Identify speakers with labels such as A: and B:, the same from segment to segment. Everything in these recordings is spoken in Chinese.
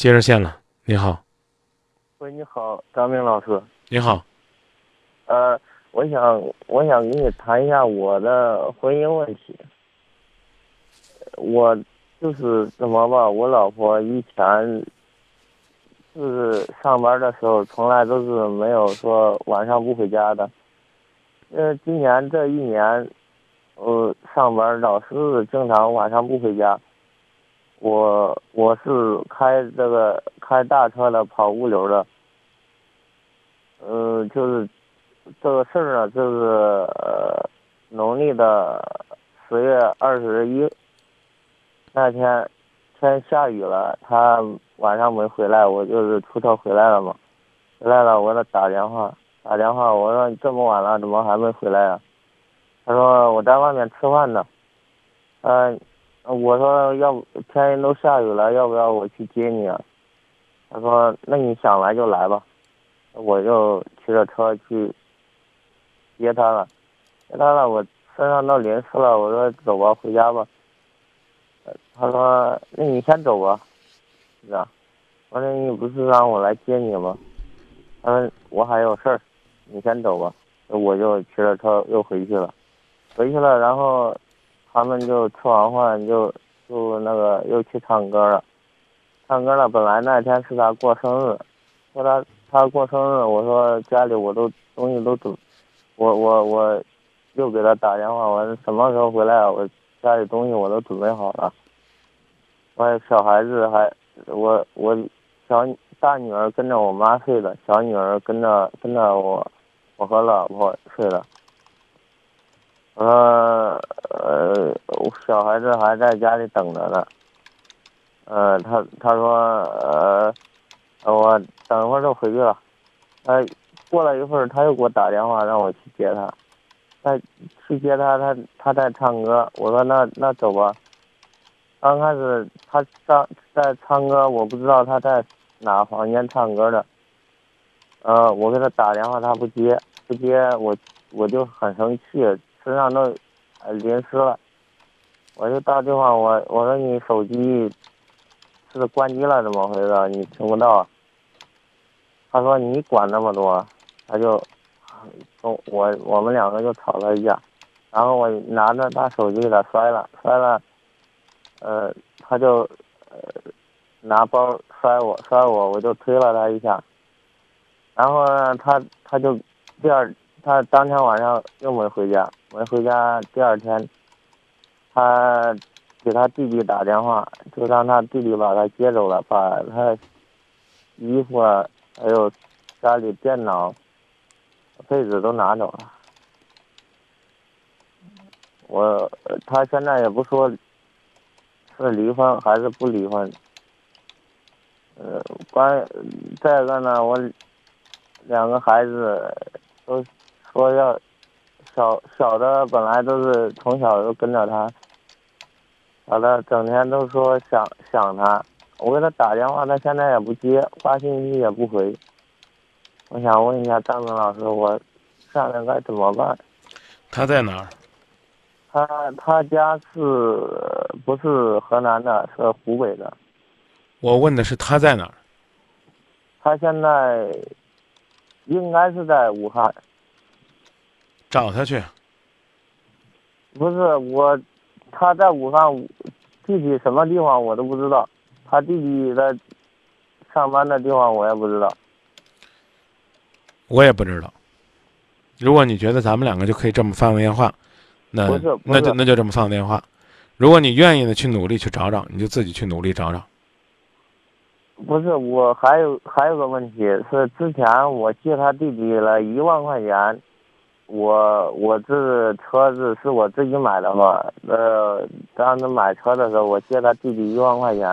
A: 接热线了，你好，
B: 喂，你好，张明老师。
A: 你好，
B: 呃，我想我想跟你谈一下我的婚姻问题。我就是怎么吧，我老婆以前就是上班的时候，从来都是没有说晚上不回家的。呃，今年这一年，呃，上班老是经常晚上不回家。我我是开这个开大车的，跑物流的。嗯，就是这个事儿呢，就是农历的十月二十一那天天下雨了，他晚上没回来，我就是出车回来了嘛。回来了，我给他打电话，打电话我说你这么晚了，怎么还没回来啊？他说我在外面吃饭呢。嗯。我说要不天都下雨了，要不要我去接你啊？他说那你想来就来吧，我就骑着车去接他了。接他了，我身上都淋湿了，我说走吧，回家吧。他说那你先走吧，是吧？我说你不是让我来接你吗？他说我还有事儿，你先走吧。我就骑着车又回去了，回去了，然后。他们就吃完饭就就那个又去唱歌了，唱歌了。本来那天是他过生日，说他他过生日，我说家里我都东西都准，我我我又给他打电话，我说什么时候回来？我家里东西我都准备好了。我小孩子还我我小大女儿跟着我妈睡的，小女儿跟着跟着我我和老婆睡的。呃呃，小孩子还在家里等着呢。呃，他他说呃，我等一会儿就回去了。他过了一会儿，他又给我打电话让我去接他。他去接他，他他在唱歌。我说那那走吧。刚开始他在在唱歌，我不知道他在哪个房间唱歌的。呃，我给他打电话，他不接，不接，我我就很生气。身上都淋湿了，我就打电话，我我说你手机是关机了，怎么回事？你听不到？他说你管那么多，他就我我们两个就吵了一架，然后我拿着他手机给他摔了，摔了，呃，他就呃拿包摔我，摔我，我就推了他一下，然后呢，他他就第二。他当天晚上又没回家，没回家。第二天，他给他弟弟打电话，就让他弟弟把他接走了，把他衣服啊，还有家里电脑、被子都拿走了。我他现在也不说是离婚还是不离婚。呃，关再一个呢，我两个孩子都。说要小小的本来都是从小就跟着他，小的整天都说想想他，我给他打电话，他现在也不接，发信息也不回。我想问一下张明老师，我下面该怎么办？
A: 他在哪儿？
B: 他他家是不是河南的？是湖北的。
A: 我问的是他在哪儿？
B: 他现在应该是在武汉。
A: 找他去。
B: 不是我，他在武汉，具体什么地方我都不知道。他弟弟的上班的地方我也不知道。
A: 我也不知道。如果你觉得咱们两个就可以这么放个电话，那那就那就这么放电话。如果你愿意的去努力去找找，你就自己去努力找找。
B: 不是我还有还有个问题是，之前我借他弟弟了一万块钱。我我这车子是我自己买的嘛？呃，当时买车的时候，我借他弟弟一万块钱。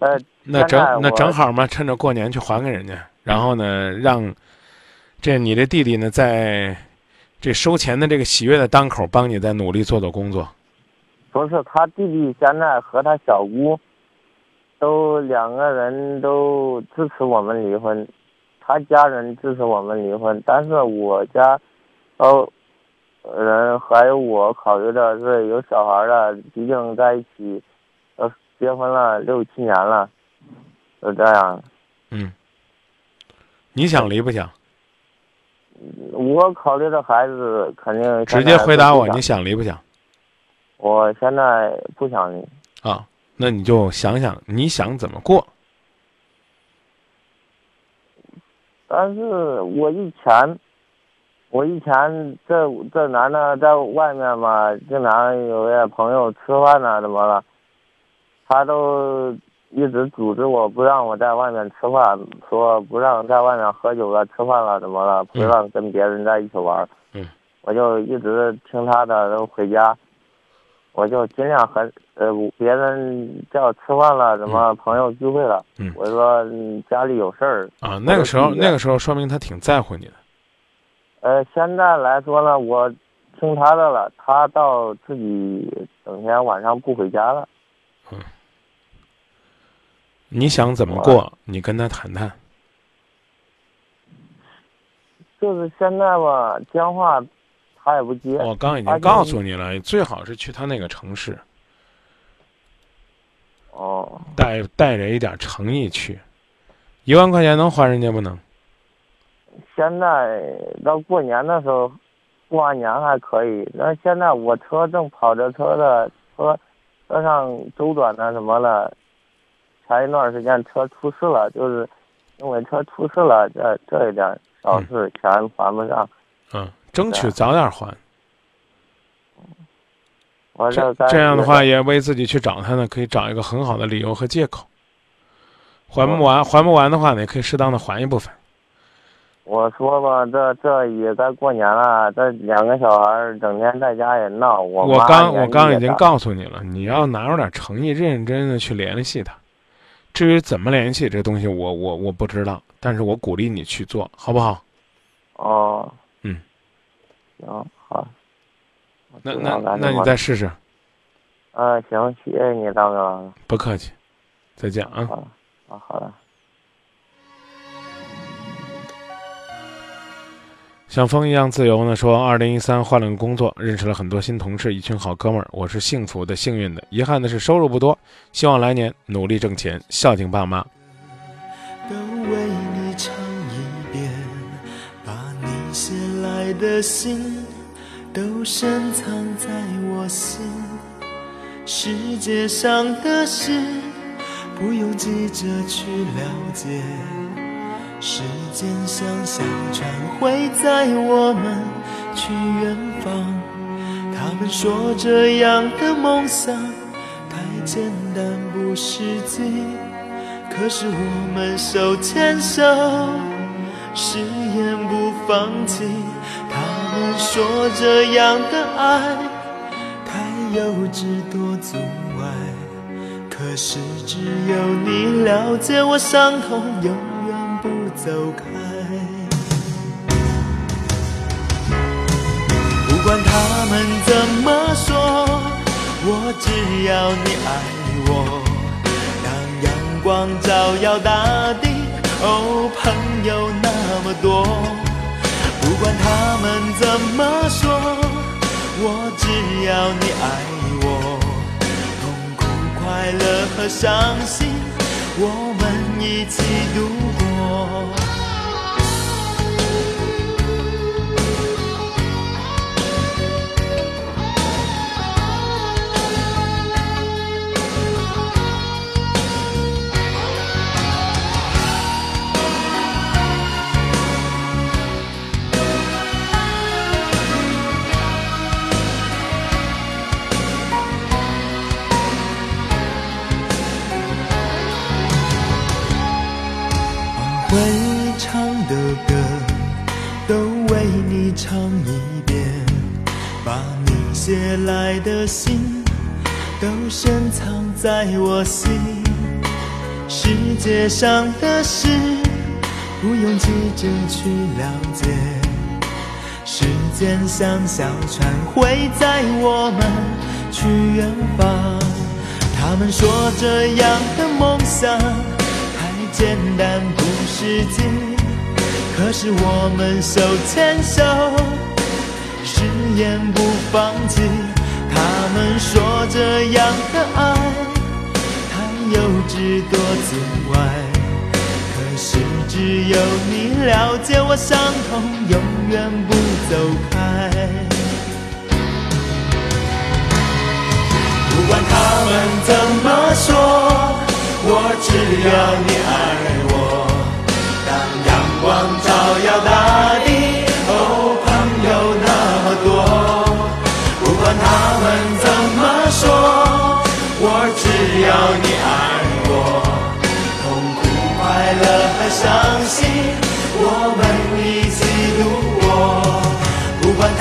B: 呃，
A: 那正那正好嘛，趁着过年去还给人家，然后呢，让这你这弟弟呢，在这收钱的这个喜悦的当口，帮你再努力做做工作。
B: 不是他弟弟现在和他小姑都两个人都支持我们离婚，他家人支持我们离婚，但是我家。哦，人还有我考虑的是有小孩的，毕竟在一起，呃，结婚了六七年了，就这样。
A: 嗯，你想离不想？
B: 我考虑的孩子肯定
A: 直接回答我，你想离不想？
B: 我现在不想离。
A: 啊，那你就想想你想怎么过。
B: 但是我以前，我以前这这男的在外面嘛，经常有些朋友吃饭呐、怎么了，他都一直阻止我不让我在外面吃饭，说不让在外面喝酒了、吃饭了，怎么了，不让跟别人在一起玩。
A: 嗯。
B: 我就一直听他的，都回家，我就尽量和呃别人叫吃饭了，什么朋友聚会了，
A: 嗯。
B: 我说嗯家里有事儿，
A: 啊，那个时候那个时候说明他挺在乎你的。
B: 呃，现在来说呢，我听他的了，他到自己整天晚上不回家了。
A: 你想怎么过？你跟他谈谈。
B: 就是现在吧，电话他也不接。
A: 我刚已经告诉你了，最好是去他那个城市，
B: 哦，
A: 带带着一点诚意去。一万块钱能还人家不能？
B: 现在到过年的时候，过完年还可以。那现在我车正跑着车的，车车上周转的什么了，前一段时间车出事了，就是因为车出事了，这这一点小事钱还不上。
A: 嗯，争取早点还。
B: 我
A: 这这样的话，也为自己去找他呢，可以找一个很好的理由和借口。还不完，还不完的话呢，也可以适当的还一部分。
B: 我说吧，这这也该过年了，这两个小孩儿整天在家也闹。我
A: 我刚我刚已经告诉你了，你要拿出点诚意，认认真真的去联系他。至于怎么联系这东西我，我我不知道，但是我鼓励你去做，好不好？
B: 哦，
A: 嗯，
B: 行好。
A: 那那那你再试试，
B: 啊，行，谢谢你，大哥。
A: 不客气，再见啊。
B: 好，啊，好的。
A: 像风一样自由呢？说，二零一三换了个工作，认识了很多新同事，一群好哥们儿。我是幸福的、幸运的，遗憾的是收入不多。希望来年努力挣钱，孝敬爸妈。
C: 都为你唱一遍，把你写来的信都深藏在我心。世界上的事不用急着去了解，时间像小船会载我们去远方。他们说这样的梦想太简单不实际。可是我们手牵手，誓言不放弃。他们说这样的爱太幼稚多阻碍，可是只有你了解我伤痛，走开。不管他们怎么说，我只要你爱我。当阳光照耀大地，哦，朋友那么多。不管他们怎么说，我只要你爱我。痛苦、快乐和伤心，我们一起度过。我。会唱的歌都为你唱一遍，把你写来的信都深藏在我心。世界上的事不用急着去了解，时间像小船会载我们去远方。他们说这样的梦想。简单不实际，可是我们手牵手，誓言不放弃。他们说这样的爱太幼稚多见外，可是只有你了解我伤痛，永远不走开。不管他们怎么说，我只要你爱相信，我们一起度过。不管他